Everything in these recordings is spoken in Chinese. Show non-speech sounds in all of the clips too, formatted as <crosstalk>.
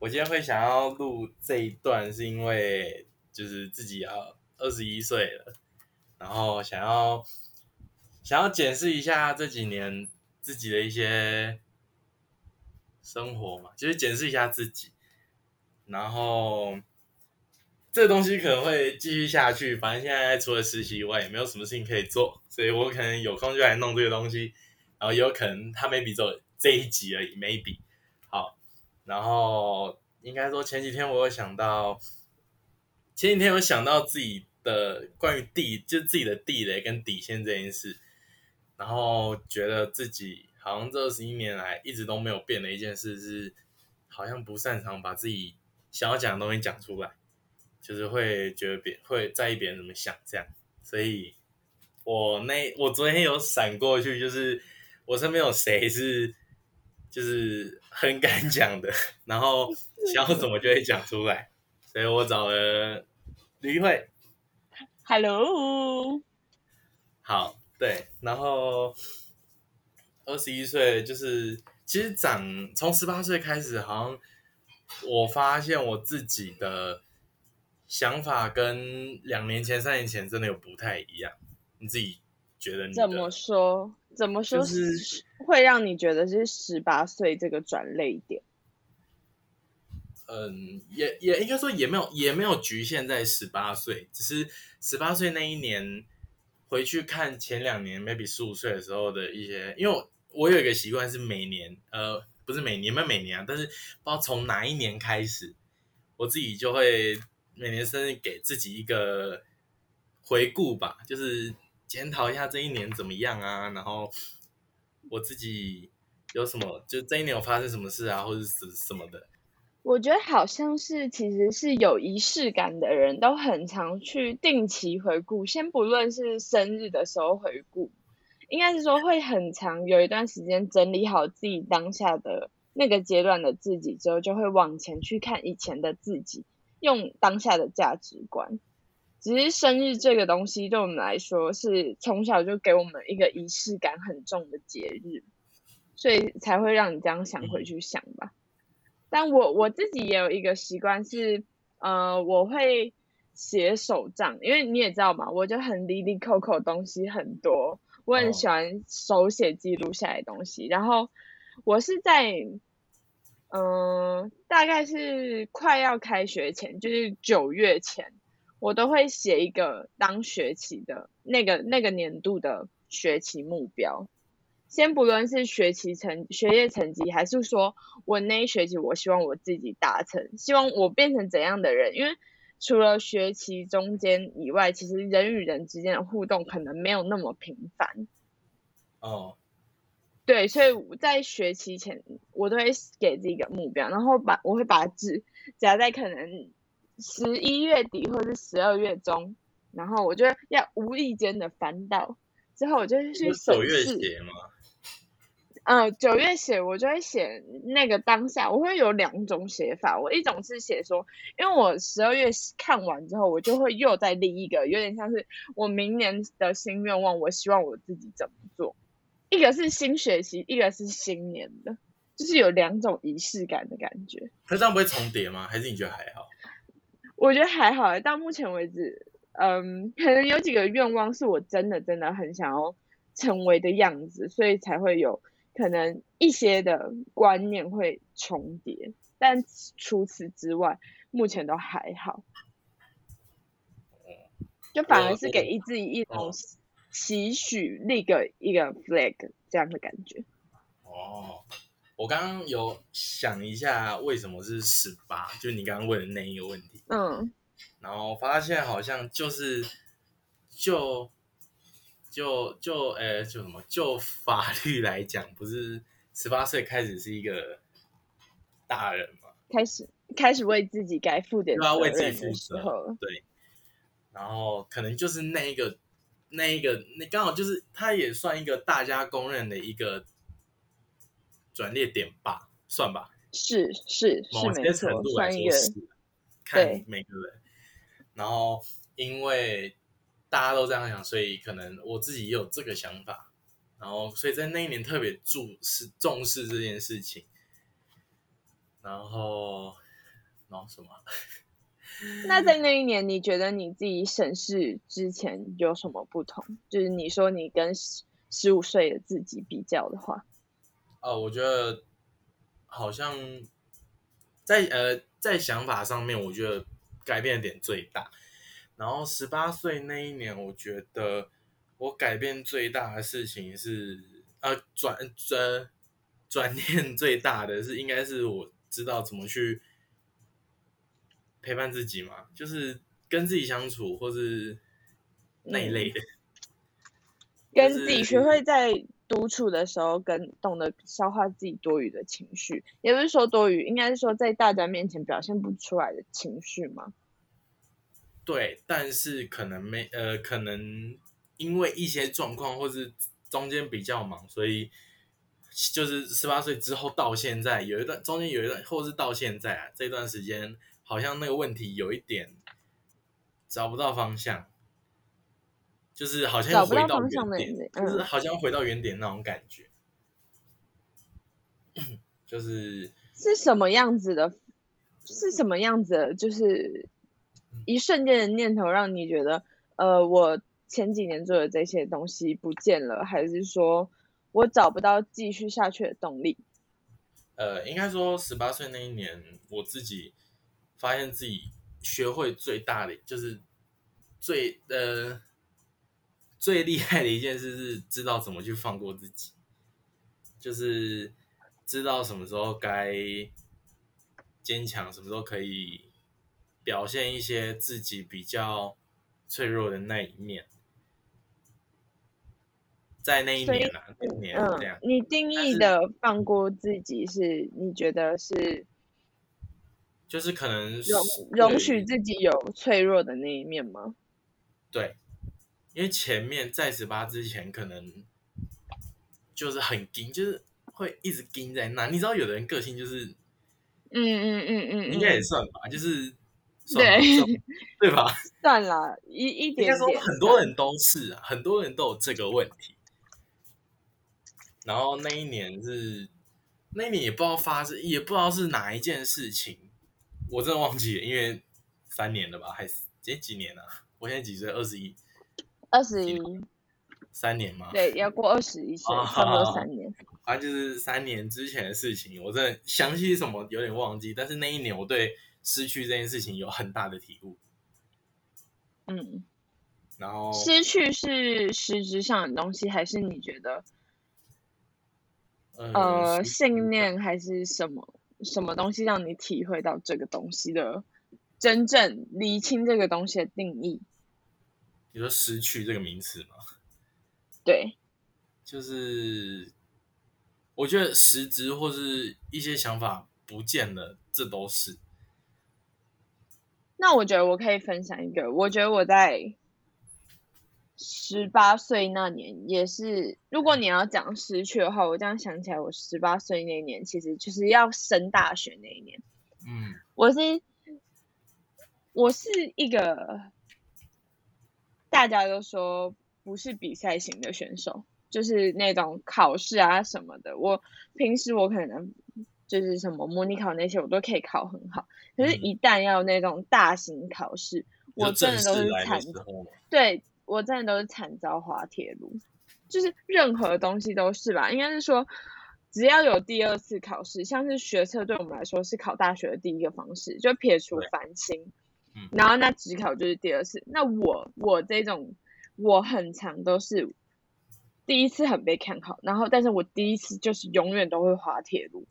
我今天会想要录这一段，是因为就是自己要二十一岁了，然后想要想要检视一下这几年自己的一些生活嘛，就是检视一下自己，然后这东西可能会继续下去。反正现在除了实习以外，也没有什么事情可以做，所以我可能有空就来弄这个东西，然后也有可能他 maybe 做这一集而已，maybe。然后应该说前几天我有想到，前几天有想到自己的关于地，就自己的地雷跟底线这件事，然后觉得自己好像这二十一年来一直都没有变的一件事是，好像不擅长把自己想要讲的东西讲出来，就是会觉得别会在意别人怎么想这样，所以我那我昨天有闪过去，就是我身边有谁是。就是很敢讲的，<laughs> 然后想要怎么就会讲出来，所以我找了吕慧。Hello，好，对，然后二十一岁，就是其实长从十八岁开始，好像我发现我自己的想法跟两年前、三年前真的有不太一样。你自己觉得？你怎么说？怎么说是会让你觉得是十八岁这个转泪点？嗯，也也应该说也没有也没有局限在十八岁，只是十八岁那一年回去看前两年 maybe 十五岁的时候的一些，因为我我有一个习惯是每年呃不是每年没每年啊，但是不知道从哪一年开始，我自己就会每年生日给自己一个回顾吧，就是。检讨一下这一年怎么样啊？然后我自己有什么，就这一年有发生什么事啊，或者是什么的？我觉得好像是，其实是有仪式感的人都很常去定期回顾。先不论是生日的时候回顾，应该是说会很长有一段时间整理好自己当下的那个阶段的自己之后，就会往前去看以前的自己，用当下的价值观。只是生日这个东西对我们来说是从小就给我们一个仪式感很重的节日，所以才会让你这样想回去想吧。但我我自己也有一个习惯是，呃，我会写手账，因为你也知道嘛，我就很离离扣扣东西很多，我很喜欢手写记录下来东西。然后我是在，嗯，大概是快要开学前，就是九月前。我都会写一个当学期的那个那个年度的学期目标，先不论是学期成学业成绩，还是说我那一学期我希望我自己达成，希望我变成怎样的人？因为除了学期中间以外，其实人与人之间的互动可能没有那么频繁。哦，对，所以在学期前我都会给自己一个目标，然后把我会把纸夹在可能。十一月底或者是十二月中，然后我就要无意间的翻到，之后我就去审视。嗯，九月写我就会写那个当下，我会有两种写法。我一种是写说，因为我十二月看完之后，我就会又再立一个，有点像是我明年的新愿望，我希望我自己怎么做。一个是新学期，一个是新年的，就是有两种仪式感的感觉。它这样不会重叠吗？还是你觉得还好？我觉得还好，到目前为止，嗯，可能有几个愿望是我真的真的很想要成为的样子，所以才会有可能一些的观念会重叠，但除此之外，目前都还好。就反而是给自己一种期许，立个一个 flag 这样的感觉。哦。我刚刚有想一下，为什么是十八？就是你刚刚问的那一个问题。嗯。然后发现好像就是，就就就呃，就什么？就法律来讲，不是十八岁开始是一个大人嘛？开始开始为自己该负点责任的时候。对。然后可能就是那一个那一个，那刚好就是他也算一个大家公认的一个。转捩点吧，算吧，是是是，某些程度来说是，看每个人。然后因为大家都这样想，所以可能我自己也有这个想法。然后所以在那一年特别注视重视这件事情。然后然后，什么？<laughs> 那在那一年，你觉得你自己审视之前有什么不同？就是你说你跟十十五岁的自己比较的话，哦，我觉得好像在呃在想法上面，我觉得改变点最大。然后十八岁那一年，我觉得我改变最大的事情是呃转转转念最大的是，应该是我知道怎么去。陪伴自己嘛，就是跟自己相处，或是那一类的。跟自己学会在独处的时候，跟懂得消化自己多余的情绪，也不是说多余，应该是说在大家面前表现不出来的情绪吗？对，但是可能没呃，可能因为一些状况，或是中间比较忙，所以就是十八岁之后到现在有一段，中间有一段，或是到现在啊这段时间。好像那个问题有一点找不到方向，就是好像回到原点，就是好像回到原点那种感觉，就是是什么样子的？是什么样子的？就是一瞬间的念头让你觉得，呃，我前几年做的这些东西不见了，还是说我找不到继续下去的动力？呃，应该说十八岁那一年，我自己。发现自己学会最大的就是最呃最厉害的一件事是知道怎么去放过自己，就是知道什么时候该坚强，什么时候可以表现一些自己比较脆弱的那一面。在那一年啊，那年这样，你定义的放过自己是你觉得是？就是可能容容许自己有脆弱的那一面吗？对，因为前面在十八之前，可能就是很盯，就是会一直盯在那。你知道，有的人个性就是，嗯嗯嗯嗯，应该也算吧，就是对对吧？<laughs> 算了，一一点应该说很多人都是，很多人都有这个问题。然后那一年是那一年也不知道发生，也不知道是哪一件事情。我真的忘记了，因为三年了吧，还是这几年啊？我现在几岁？二十一，二十一，三年吗？对，要过二十一岁，差不多三年。反正就是三年之前的事情，我真的详细什么有点忘记。但是那一年，我对失去这件事情有很大的体悟。嗯，然后失去是实质上的东西，还是你觉得呃信念还是什么？什么东西让你体会到这个东西的真正厘清这个东西的定义？你说失去这个名词吗？对，就是我觉得实质或是一些想法不见了，这都是。那我觉得我可以分享一个，我觉得我在。十八岁那年也是，如果你要讲失去的话，我这样想起来，我十八岁那年其实就是要升大学那一年。嗯，我是我是一个大家都说不是比赛型的选手，就是那种考试啊什么的。我平时我可能就是什么模拟考那些我都可以考很好，可是，一旦要那种大型考试，我真的都是惨。对。我真的都是惨遭滑铁卢，就是任何东西都是吧？应该是说，只要有第二次考试，像是学测对我们来说是考大学的第一个方式，就撇除繁星，然后那只考就是第二次。那我我这种我很长都是第一次很被看好，然后但是我第一次就是永远都会滑铁卢。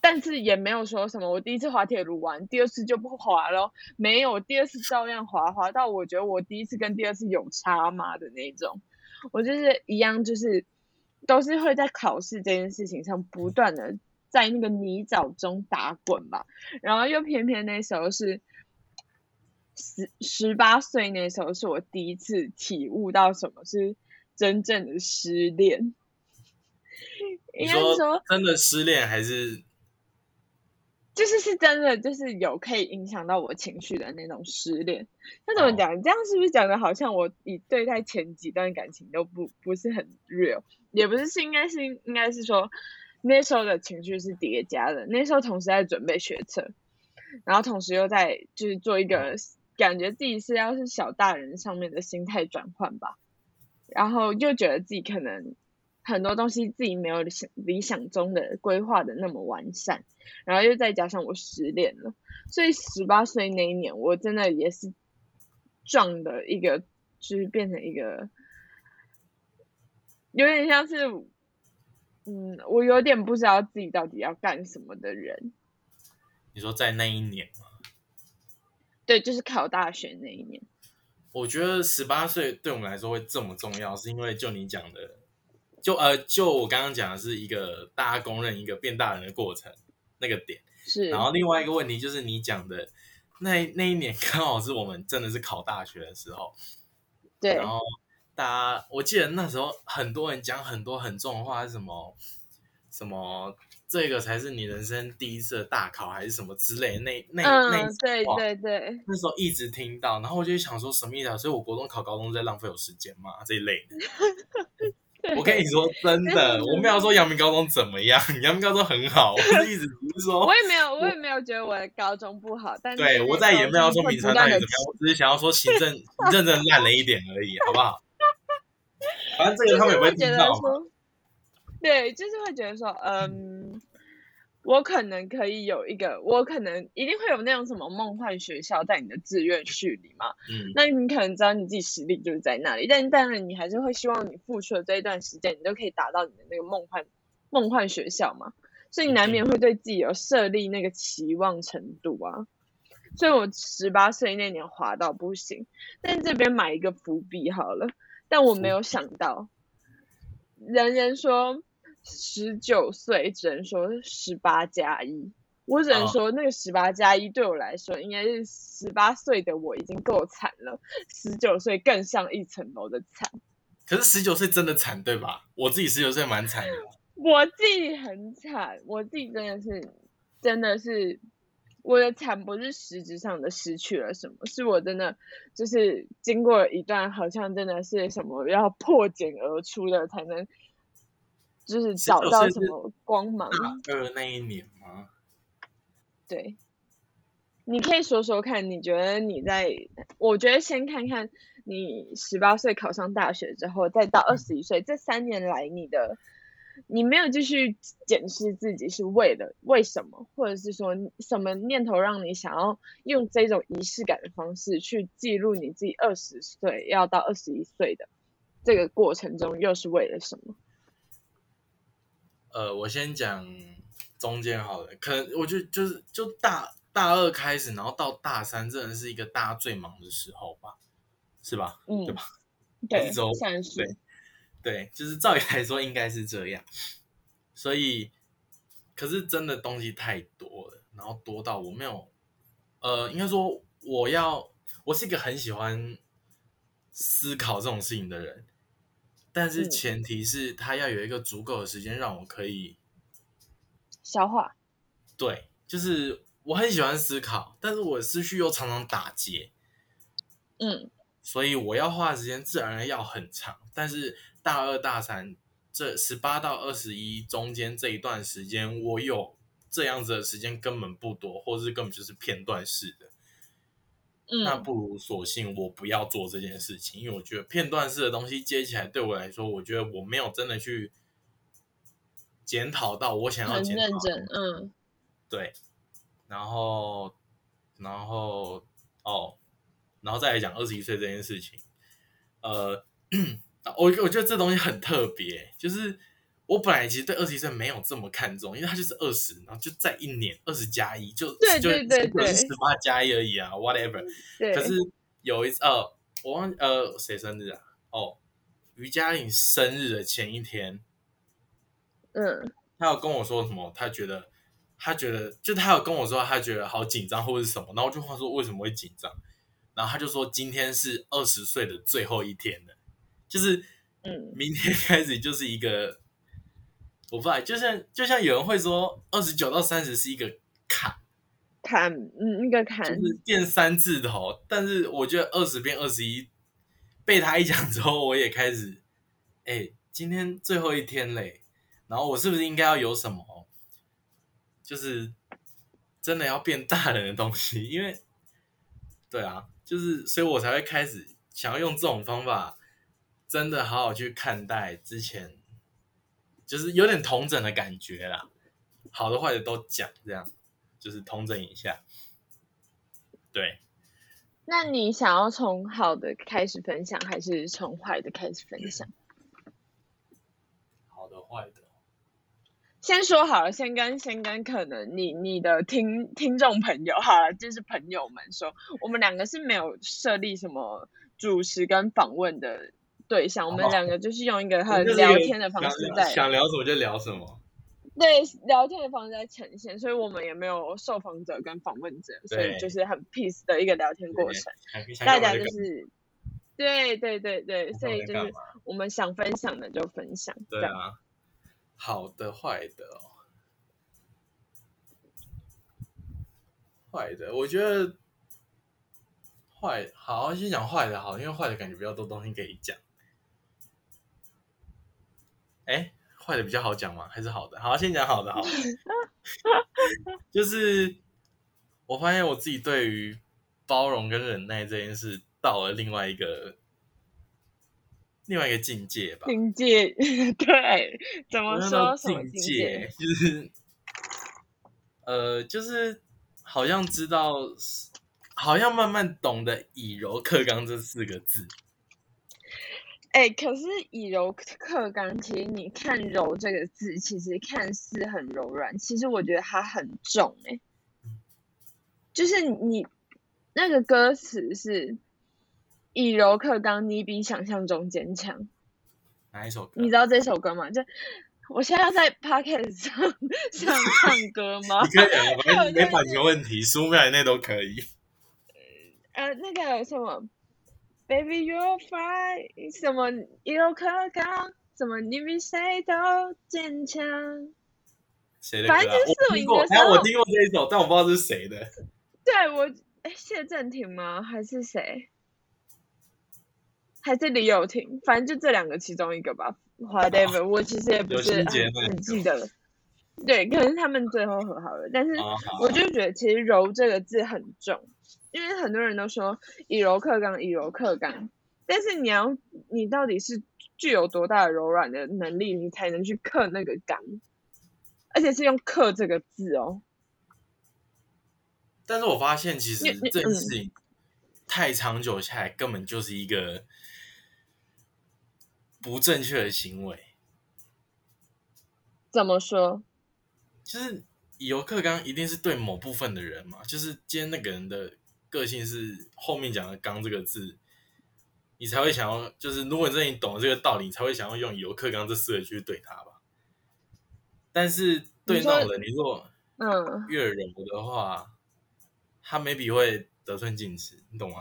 但是也没有说什么，我第一次滑铁卢完，第二次就不滑了。没有，第二次照样滑，滑到我觉得我第一次跟第二次有差嘛的那种。我就是一样，就是都是会在考试这件事情上不断的在那个泥沼中打滚吧。然后又偏偏那时候是十十八岁，那时候是我第一次体悟到什么是真正的失恋。应该是说真的失恋还是？就是是真的，就是有可以影响到我情绪的那种失恋。那怎么讲？这样是不是讲的好像我以对待前几段感情都不不是很 real？也不是，是应该是应该是说那时候的情绪是叠加的。那时候同时在准备学测，然后同时又在就是做一个感觉自己是要是小大人上面的心态转换吧，然后又觉得自己可能很多东西自己没有想理想中的规划的那么完善，然后又再加上我失恋了，所以十八岁那一年我真的也是撞的一个，就是变成一个有点像是。嗯，我有点不知道自己到底要干什么的人。你说在那一年吗？对，就是考大学那一年。我觉得十八岁对我们来说会这么重要，是因为就你讲的，就呃，就我刚刚讲的是一个大家公认一个变大人的过程那个点。是。然后另外一个问题就是你讲的那那一年刚好是我们真的是考大学的时候。对。然后。大家，我记得那时候很多人讲很多很重的话，是什么什么这个才是你人生第一次的大考，还是什么之类？那那那对对对，那时候一直听到，然后我就想说什么意思啊？所以我国中考高中在浪费我时间嘛？这一类的。<laughs> 我跟你说真的，我没有说阳明高中怎么样，阳明高中很好，我是一直只是说，我也没有，我也没有觉得我的高中不好，但对我再也没有说名传大学怎么样，我只是想要说行政认真烂了一点而已，好不好？反正这个他们也会觉得说，对，就是会觉得说，嗯，我可能可以有一个，我可能一定会有那种什么梦幻学校在你的志愿序里嘛。嗯，那你可能知道你自己实力就是在那里，但当然你还是会希望你付出的这一段时间，你都可以达到你的那个梦幻梦幻学校嘛。所以你难免会对自己有设立那个期望程度啊。所以我十八岁那年滑到不行，但这边买一个伏笔好了。但我没有想到，人人说十九岁，只能说十八加一。我只能说，那个十八加一对我来说，应该是十八岁的我已经够惨了，十九岁更上一层楼的惨。可是十九岁真的惨，对吧？我自己十九岁蛮惨的。<laughs> 我自己很惨，我自己真的是，真的是。我的惨不是实质上的失去了什么，是我真的就是经过一段好像真的是什么要破茧而出的才能，就是找到什么光芒。二那一年吗？对，你可以说说看，你觉得你在？我觉得先看看你十八岁考上大学之后，再到二十一岁这三年来你的。你没有继续检视自己是为了为什么，或者是说什么念头让你想要用这种仪式感的方式去记录你自己二十岁要到二十一岁的这个过程中，又是为了什么？呃，我先讲中间好了，可能我觉得就是就大大二开始，然后到大三，真的是一个大家最忙的时候吧，是吧？嗯，对吧？<laughs> 对，三十。对，就是照理来说应该是这样，所以可是真的东西太多了，然后多到我没有，呃，应该说我要，我是一个很喜欢思考这种事情的人，但是前提是他要有一个足够的时间让我可以消化。对，就是我很喜欢思考，但是我思绪又常常打结，嗯，所以我要花的时间自然而然要很长，但是。大二大三这十八到二十一中间这一段时间，我有这样子的时间根本不多，或者是根本就是片段式的。嗯，那不如索性我不要做这件事情，因为我觉得片段式的东西接起来对我来说，我觉得我没有真的去检讨到我想要检讨。嗯，对。然后，然后哦，然后再来讲二十一岁这件事情，呃。<clears throat> 我我觉得这东西很特别，就是我本来其实对二十一岁没有这么看重，因为他就是二十，然后就在一年二十加一，就就就是十八加一而已啊，whatever。<laughs> 可是有一次，呃，我忘呃谁生日啊？哦，于嘉颖生日的前一天，嗯，他有跟我说什么？他觉得他觉得就他有跟我说他觉得好紧张或者是什么，然后我就话说为什么会紧张？然后他就说今天是二十岁的最后一天了。就是，嗯，明天开始就是一个，我不知道，就像就像有人会说，二十九到三十是一个坎，坎，嗯，那个坎，就是变三字头。但是我觉得二十变二十一，被他一讲之后，我也开始，哎，今天最后一天嘞，然后我是不是应该要有什么，就是真的要变大人的东西，因为对啊，就是所以我才会开始想要用这种方法，真的好好去看待之前，就是有点同整的感觉啦，好的坏的都讲，这样就是同整一下。对，那你想要从好的开始分享，还是从坏的开始分享？好的坏的，先说好了，先跟先跟可能你你的听听众朋友好了，就是朋友们说，我们两个是没有设立什么主持跟访问的对象，我们哦两个就是用一个很聊天的方式在想聊什么就聊什么。对聊天的方式在呈现，所以我们也没有受访者跟访问者，所以就是很 peace 的一个聊天过程，大家就是。对对对对，所以就是我们想分享的就分享。对啊，好的坏的哦，坏的，我觉得坏好先讲坏的好，因为坏的感觉比较多东西可以讲。哎，坏的比较好讲吗？还是好的？好，先讲好的好了。<laughs> 就是我发现我自己对于包容跟忍耐这件事到了另外一个另外一个境界吧。境界，<laughs> 对，怎么说境界？就是呃，就是好像知道，好像慢慢懂得以柔克刚这四个字。哎、可是以柔克刚，其实你看“柔”这个字，其实看似很柔软，其实我觉得它很重、哎，就是你那个歌词是“以柔克刚，你比想象中坚强”，哪一首歌？你知道这首歌吗？就我现在要在 podcast 上上唱歌吗 <laughs> 你？可以 <laughs> 没版权问题，十五秒以内都可以。呃，那个什么，Baby you're fine，什么以柔克刚，什么你比谁都坚强。谁的歌、啊？反正就是我听过，宿营的时候但我听过这一首，但我不知道是谁的。对我，哎，谢震廷吗？还是谁？还是李友廷？反正就这两个其中一个吧。Whatever，我其实也不是很记得。对，可能他们最后和好了，但是我就觉得其实“柔”这个字很重，因为很多人都说以柔克刚，以柔克刚，但是你要你到底是具有多大的柔软的能力，你才能去克那个刚，而且是用“克”这个字哦。但是我发现其实这件事情太长久下来，根本就是一个不正确的行为。怎么说？就是以柔克刚一定是对某部分的人嘛，就是今天那个人的个性是后面讲的“刚”这个字，你才会想要，就是如果你真的懂了这个道理，你才会想要用以柔克刚这四个去对他吧。但是对那种人，你如果嗯，越柔的话，他 maybe 会得寸进尺，你懂吗？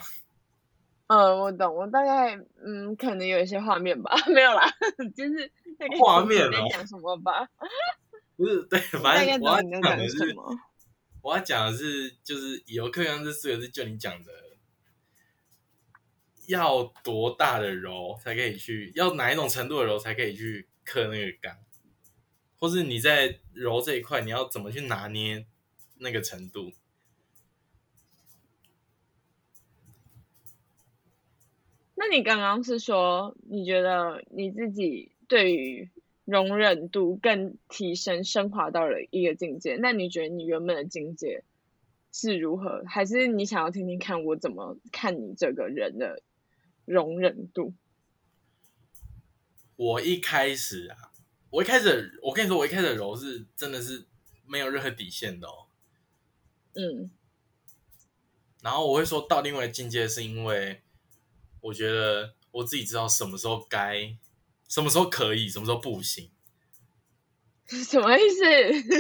嗯，我懂，我大概嗯，可能有一些画面吧，<laughs> 没有啦，<laughs> 就是画面哦在讲什么吧，不是，对，<laughs> 反正我在讲讲的是，什么。我要讲的是，就是以柔克刚这四个字，就你讲的，要多大的柔才可以去，要哪一种程度的柔才可以去刻那个刚，或是你在柔这一块，你要怎么去拿捏那个程度？那你刚刚是说，你觉得你自己对于容忍度更提升、升华到了一个境界？那你觉得你原本的境界是如何？还是你想要听听看我怎么看你这个人的容忍度？我一开始啊，我一开始，我跟你说，我一开始的柔是真的是没有任何底线的哦。嗯然后我会说到另外一个境界，是因为我觉得我自己知道什么时候该，什么时候可以，什么时候不行。<laughs> 什么意思？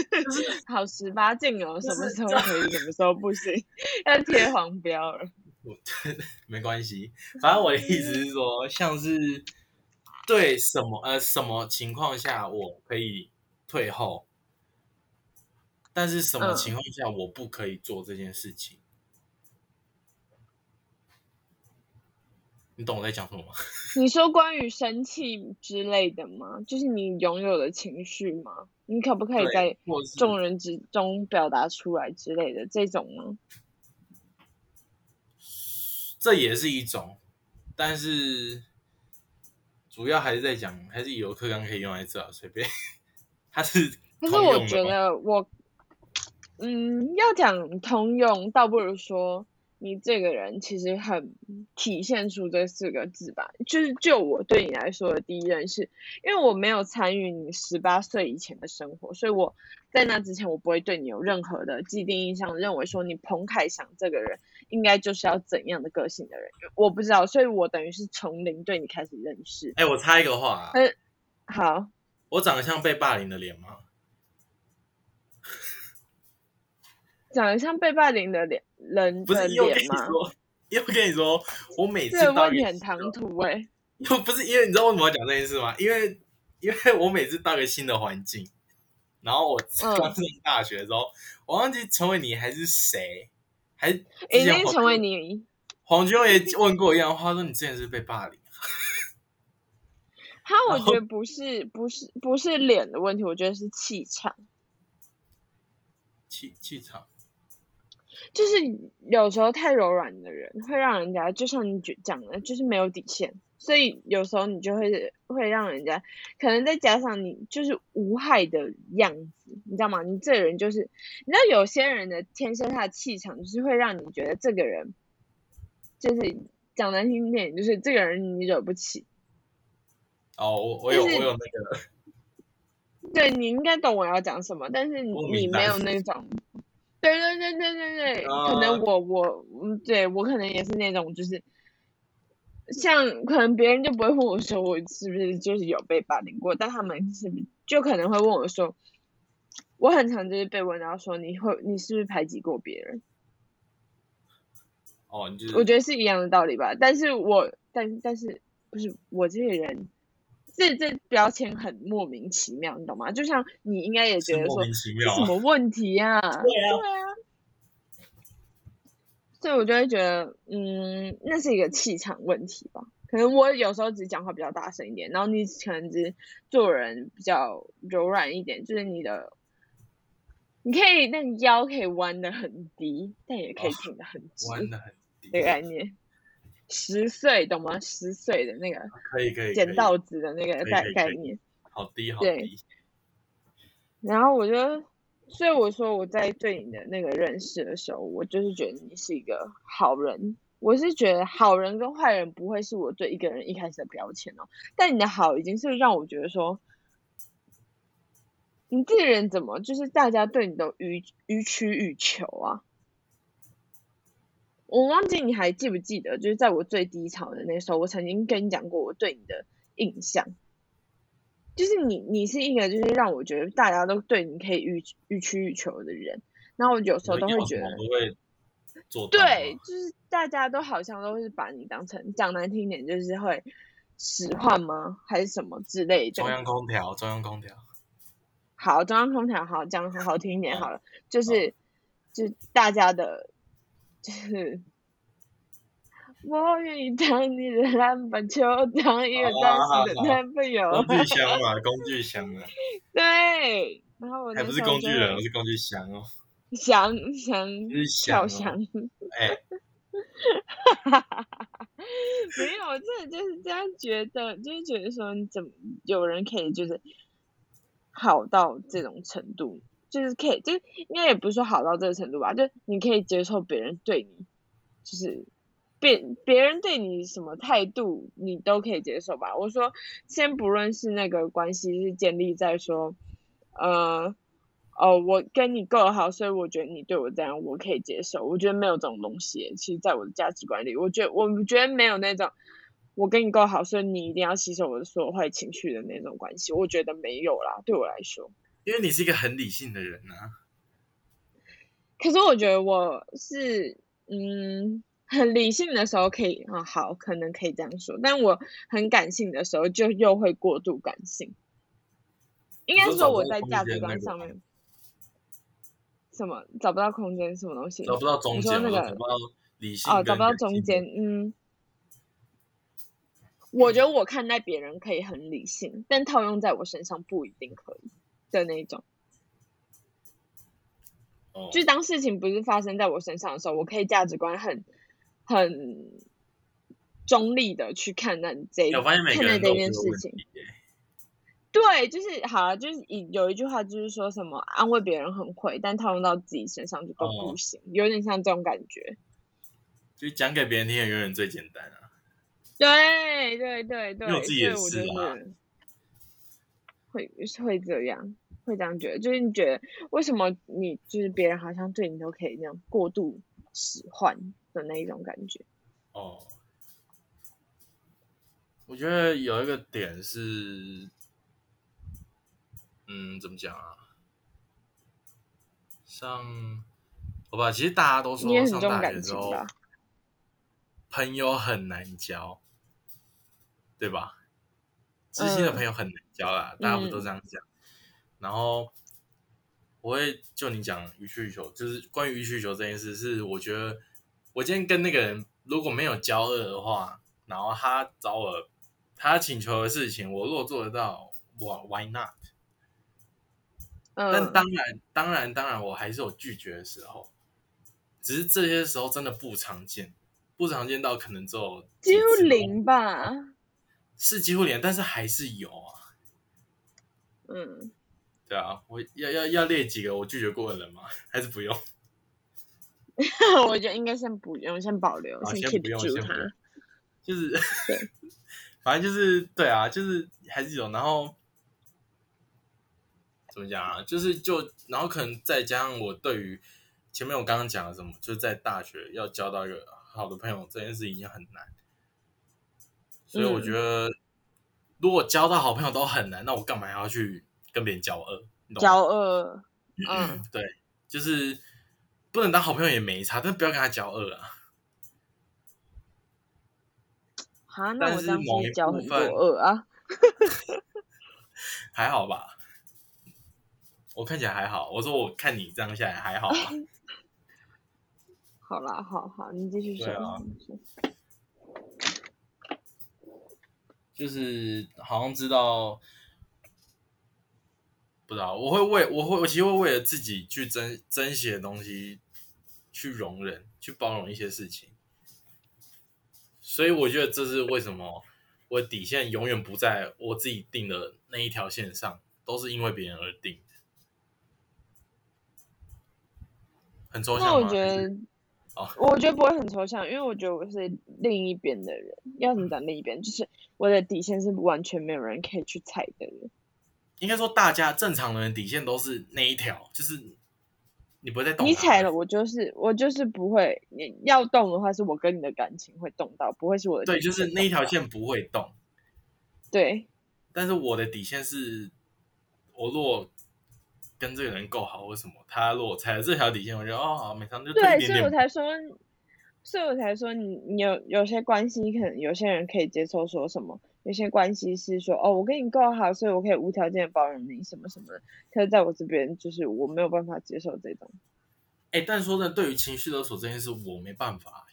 <laughs> 好十八禁哦，什么时候可以，什么时候不行？要贴黄标了。<laughs> 我没关系，反正我的意思是说，像是对什么呃什么情况下我可以退后，但是什么嗯情况下我不可以做这件事情。你懂我在讲什么吗？<laughs> 你说关于生气之类的吗？就是你拥有的情绪吗？你可不可以在众人之中表达出来之类的这种呢？<sighs> 这也是一种，但是主要还是在讲，还是有课纲可以用来治疗随便，它是可是我觉得我，嗯，要讲通用，倒不如说你这个人其实很体现出这四个字吧。就是就我对你来说的第一认识，因为我没有参与你十八岁以前的生活，所以我在那之前我不会对你有任何的既定印象，认为说你彭凯翔这个人应该就是要怎样的个性的人，我不知道，所以我等于是从零对你开始认识。哎、我插一个话、啊，嗯好，我长得像被霸凌的脸吗？<laughs> 长得像被霸凌的脸人不是，脸吗？你说，因为我跟你说，我每次这个到一个很唐突哎、又不是因为你知道为什么要讲这件事吗？因为因为我每次到一个新的环境，然后我嗯刚上大学的时候，我忘记成为你还是谁，还已经成为你。黄军也问过一样的话，说你之前是被霸凌，<laughs> 他我觉得不是不是不是脸的问题，我觉得是气场。气气场。就是有时候太柔软的人，会让人家就像你讲讲的，就是没有底线，所以有时候你就会会让人家，可能再加上你就是无害的样子，你知道吗？你这个人就是，你知道有些人的天生他的气场，就是会让你觉得这个人，就是讲难听点，就是这个人你惹不起。哦，我我有我就是有那个，对你应该懂我要讲什么，但是你没有那种，对对对对对对，可能啊我我嗯，对我可能也是那种，就是像可能别人就不会问我说我是不是就是有被霸凌过，但他们是就可能会问我说，我很常就是被问到说你会你是不是排挤过别人，哦，你就是我觉得是一样的道理吧，但是我但但是不是我这个人。这这标签很莫名其妙，你懂吗？就像你应该也觉得说。什么问题呀、对啊，所以我就会觉得，嗯，那是一个气场问题吧。可能我有时候只讲话比较大声一点，然后你可能只做人比较柔软一点，就是你的，你可以那个腰可以弯的很低，但也可以哦挺的很直弯的很低，的概念。十岁懂吗？十岁的那个可以可以，捡稻子的那个概概念。好低好对低。然后我就，所以我说我在对你的那个认识的时候，我就是觉得你是一个好人。我是觉得好人跟坏人不会是我对一个人一开始的标签哦，但你的好已经是让我觉得说，你这个人怎么就是大家对你都予予取予求啊？我忘记你还记不记得，就是在我最低潮的那时候，我曾经跟你讲过我对你的印象。就是你，你是一个就是让我觉得大家都对你可以予予取予求的人，然后我有时候都会觉得，都会做对，就是大家都好像都是把你当成讲难听一点，就是会使唤吗，还是什么之类的中。央空调，中央空调，好，中央空调好，讲得好听一点嗯好了，就是就大家的，就是我愿意当你的篮板球，当一个好暂好时的男朋友。工具 <laughs> 箱嘛，工具箱啊，对，然后我还不是工具人，我是工具箱哦，想想是跳箱哦箱，哎，<laughs> 没有，我真的就是这样觉得，就是觉得说，你怎么有人可以就是好到这种程度，就是可以，就是应该也不是说好到这个程度吧，就你可以接受别人对你，就是别别人对你什么态度，你都可以接受吧。我说，先不论是那个关系是建立在说，呃。哦，我跟你够好，所以我觉得你对我这样，我可以接受。我觉得没有这种东西，其实，在我的价值观里，我觉得我觉得没有那种我跟你够好，所以你一定要吸收我的所有坏情绪的那种关系。我觉得没有啦，对我来说。因为你是一个很理性的人啊，可是我觉得我是嗯很理性的时候可以啊、好，可能可以这样说，但我很感性的时候就又会过度感性。应该说说我在价值观上面，什么找不到空间，什么东西？找不到中间，那个找不到理性哦，找不到中间，嗯，我觉得我看待别人可以很理性，但套用在我身上不一定可以。的那种。哦，就是当事情不是发生在我身上的时候，我可以价值观很很中立的去看待这我发现每个看待这件事情。对，就是好了，就是以有一句话就是说什么安慰别人很会，但套用到自己身上就都不哦行，有点像这种感觉。就讲给别人听的永远最简单啊。对对对对，因为我自己也所以我是啊就是会会这样，会这样觉得，就是你觉得为什么你就是别人好像对你都可以那样过度使唤的那一种感觉？哦，我觉得有一个点是，嗯，怎么讲啊？像，好吧，其实大家都说上大学之后？朋友很难交，对吧？知心的嗯朋友很难交啦，大家不都这样讲？然后我会就你讲予取予求，就是关于予取予求这件事，是我觉得我今天跟那个人如果没有交恶的话，然后他找我他请求的事情，我如果做得到，我 why not？但嗯，当然，当然，当然，我还是有拒绝的时候，只是这些时候真的不常见，不常见到可能只有几乎零吧。是几乎零，但是还是有啊。嗯，对啊，我要要要列几个我拒绝过的人吗？<laughs> 还是不用？<laughs> 我觉得应该先不用，先保留，啊，先 keep 不用，住它。先不用，就是对，<laughs> 反正就是对啊，就是还是有，然后怎么讲啊？就是就然后可能再加上我对于前面我刚刚讲的什么，就是在大学要交到一个好的朋友这件事已经很难，所以我觉得如果交到好朋友都很难，那我干嘛要去跟别人交恶？你懂吗交恶，嗯，对，就是不能当好朋友也没差，但不要跟他交恶啊。好，那我交很多恶啊。<laughs> 还好吧？我看起来还好。我说我看你这样下来还好吧？<laughs> 好啦，好好，你继续说。对啊你说就是好像知道，不知道，我会为我会我其实会为了自己去珍珍惜的东西，去容忍、去包容一些事情。所以我觉得这是为什么我底线永远不在我自己定的那一条线上，都是因为别人而定的。很抽象吗？那我觉得，哦我觉得不会很抽象，因为我觉得我是另一边的人。要怎么讲另一边？就是我的底线是完全没有人可以去踩的人。应该说大家正常人的底线都是那一条，就是你不会再动。你踩了，我就是我就是不会。你要动的话，是我跟你的感情会动到，不会是我的对，就是那一条线不会动。对，但是我的底线是，我如果跟这个人够好为什么，他如果踩了这条底线，我觉得哦好，每场就退对。所以我才说，所以我才说你你有有些关系，可能有些人可以接受说什么，有些关系是说哦，我跟你够好，所以我可以无条件的包容你什么什么的。可是在我这边，就是我没有办法接受这种。哎，但是说真的，对于情绪勒索这件事，我没办法、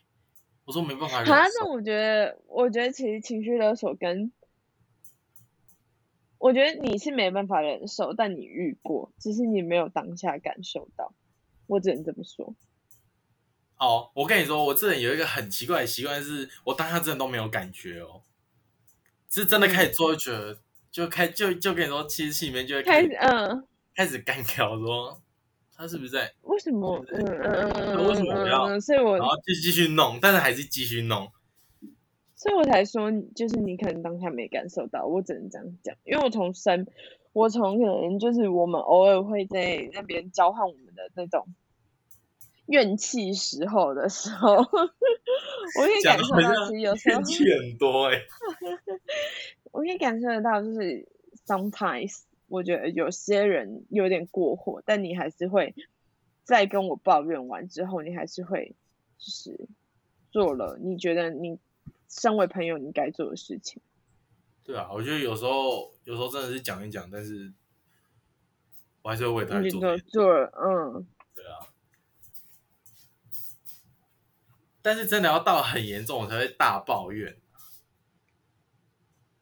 我说没办法忍好，那受。我觉得，我觉得其实情绪勒索跟，我觉得你是没办法忍受，但你遇过，只是你没有当下感受到。我只能这么说。哦，我跟你说，我这人有一个很奇怪的习惯，是我当下真的都没有感觉哦，是真的开始做就觉得，就开就就跟你说，其实心里面就会开始，嗯，开始干掉说他是不是在，为什么？嗯嗯嗯嗯嗯为什么我要所以我然后就继续弄，但是还是继续弄。所以我才说，就是你可能当下没感受到，我只能这样讲，因为我从生，我从可能就是我们偶尔会在那边交换我们的那种怨气时候的时候，我可以感受到，其实有时候怨气很多哎、<laughs> 我可以感受得到，就是 sometimes 我觉得有些人有点过火，但你还是会在跟我抱怨完之后，你还是会就是做了你觉得你身为朋友你该做的事情。对啊，我觉得有时候有时候真的是讲一讲，但是我还是会为他做。做了，嗯，但是真的要到很严重，我才会大抱怨。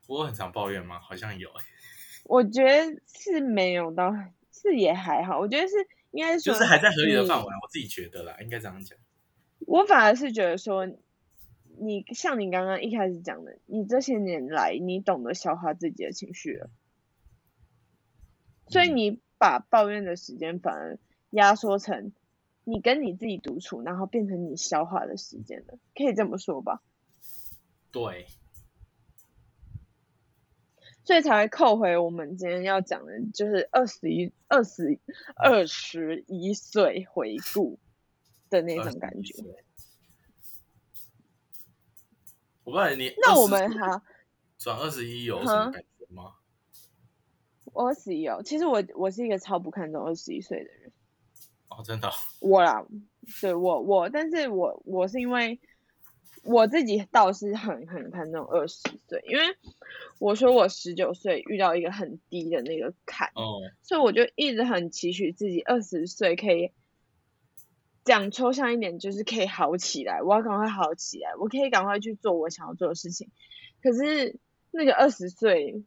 我很常抱怨吗？好像有、欸，<laughs> 我觉得是没有到，是也还好。我觉得是应该就是还在合理的范围，我自己觉得啦，应该这样讲。我反而是觉得说，你像你刚刚一开始讲的，你这些年来你懂得消化自己的情绪了，所以你把抱怨的时间反而压缩成你跟你自己独处，然后变成你消化的时间了，可以这么说吧？对。所以才会扣回我们今天要讲的，就是二十一、二十、二十一岁回顾的那种感觉。我不知道你那我们哈转二十一有什么感觉吗？二十一哦，其实我我是一个超不看重二十一岁的人。哦，真的？<laughs> 我啦，对我我，但是我我是因为。我自己倒是很很看重二十岁，因为我说我十九岁遇到一个很低的那个坎，哦，所以我就一直很期许自己二十岁可以讲抽象一点，就是可以好起来，我要赶快好起来，我可以赶快去做我想要做的事情。可是那个二十岁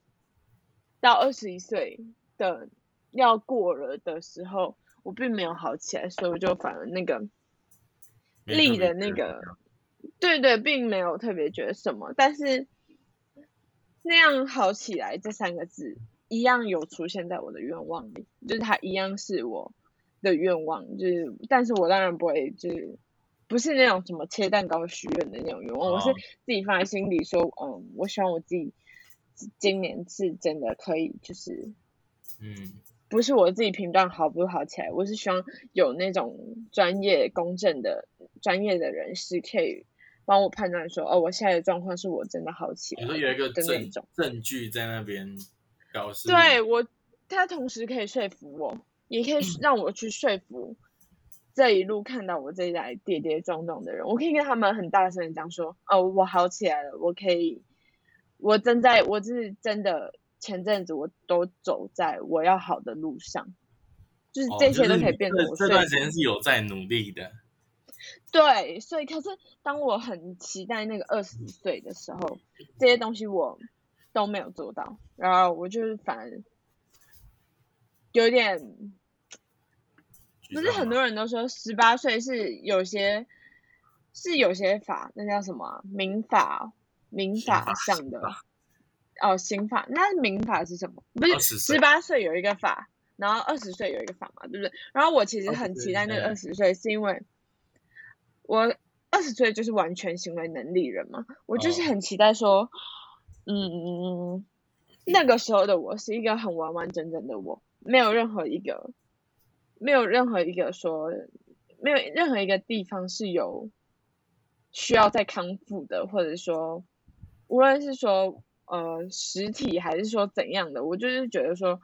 到二十一岁的要过了的时候，我并没有好起来，所以我就反而那个力的那个。对对，并没有特别觉得什么，但是那样好起来这三个字一样有出现在我的愿望里，就是它一样是我的愿望，就是但是我当然不会就是不是那种什么切蛋糕许愿的那种愿望，我是自己放在心里说，嗯，我希望我自己今年是真的可以，就是嗯，不是我自己评断好不好起来，我是希望有那种专业公正的专业的人士可以。帮我判断说，哦，我现在的状况是我真的好起来。你说有一个证证据在那边表示，对我，他同时可以说服我，也可以让我去说服这一路看到我这一来跌跌撞撞的人。我可以跟他们很大声的讲说，哦，我好起来了，我可以，我正在，我是真的前阵子我都走在我要好的路上，就是这些都可以变成我这段时间是有在努力的。对，所以可是当我很期待那个二十岁的时候，这些东西我都没有做到，然后我就是反而有点，不是很多人都说十八岁是有些是有些法，那叫什么民法民法上的哦，刑法那民法是什么？不是十八岁有一个法，然后二十岁有一个法嘛，对不对？然后我其实很期待那个二十岁，是因为。我二十岁就是完全行为能力人嘛，我就是很期待说，嗯，那个时候的我是一个很完完整整的我，没有任何一个，没有任何一个说，没有任何一个地方是有需要再康复的，或者说，无论是说呃实体还是说怎样的，我就是觉得说，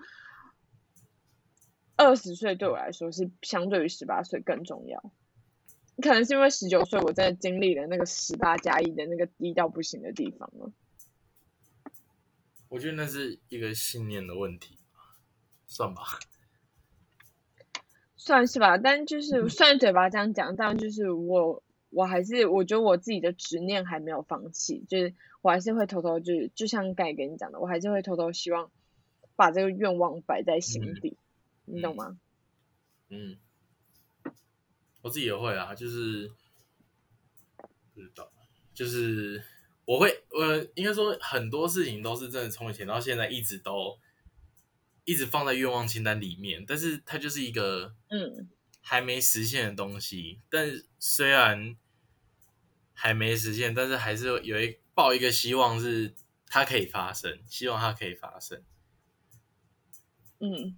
二十岁对我来说是相对于十八岁更重要。可能是因为十九岁，我真的经历了那个十八加一的那个低到不行的地方了。我觉得那是一个信念的问题，算吧，<laughs> 算是吧。但就是虽然嘴巴这样讲，但就是我，我还是我觉得我自己的执念还没有放弃，就是我还是会偷偷，就是就像刚才跟你讲的，我还是会偷偷希望把这个愿望摆在心底，你懂吗？嗯。我自己也会啊，就是不知道，就是我会，我应该说很多事情都是真的从以前到现在一直都一直放在愿望清单里面，但是它就是一个嗯还没实现的东西。但虽然还没实现，但是还是有一抱一个希望是它可以发生，希望它可以发生。嗯，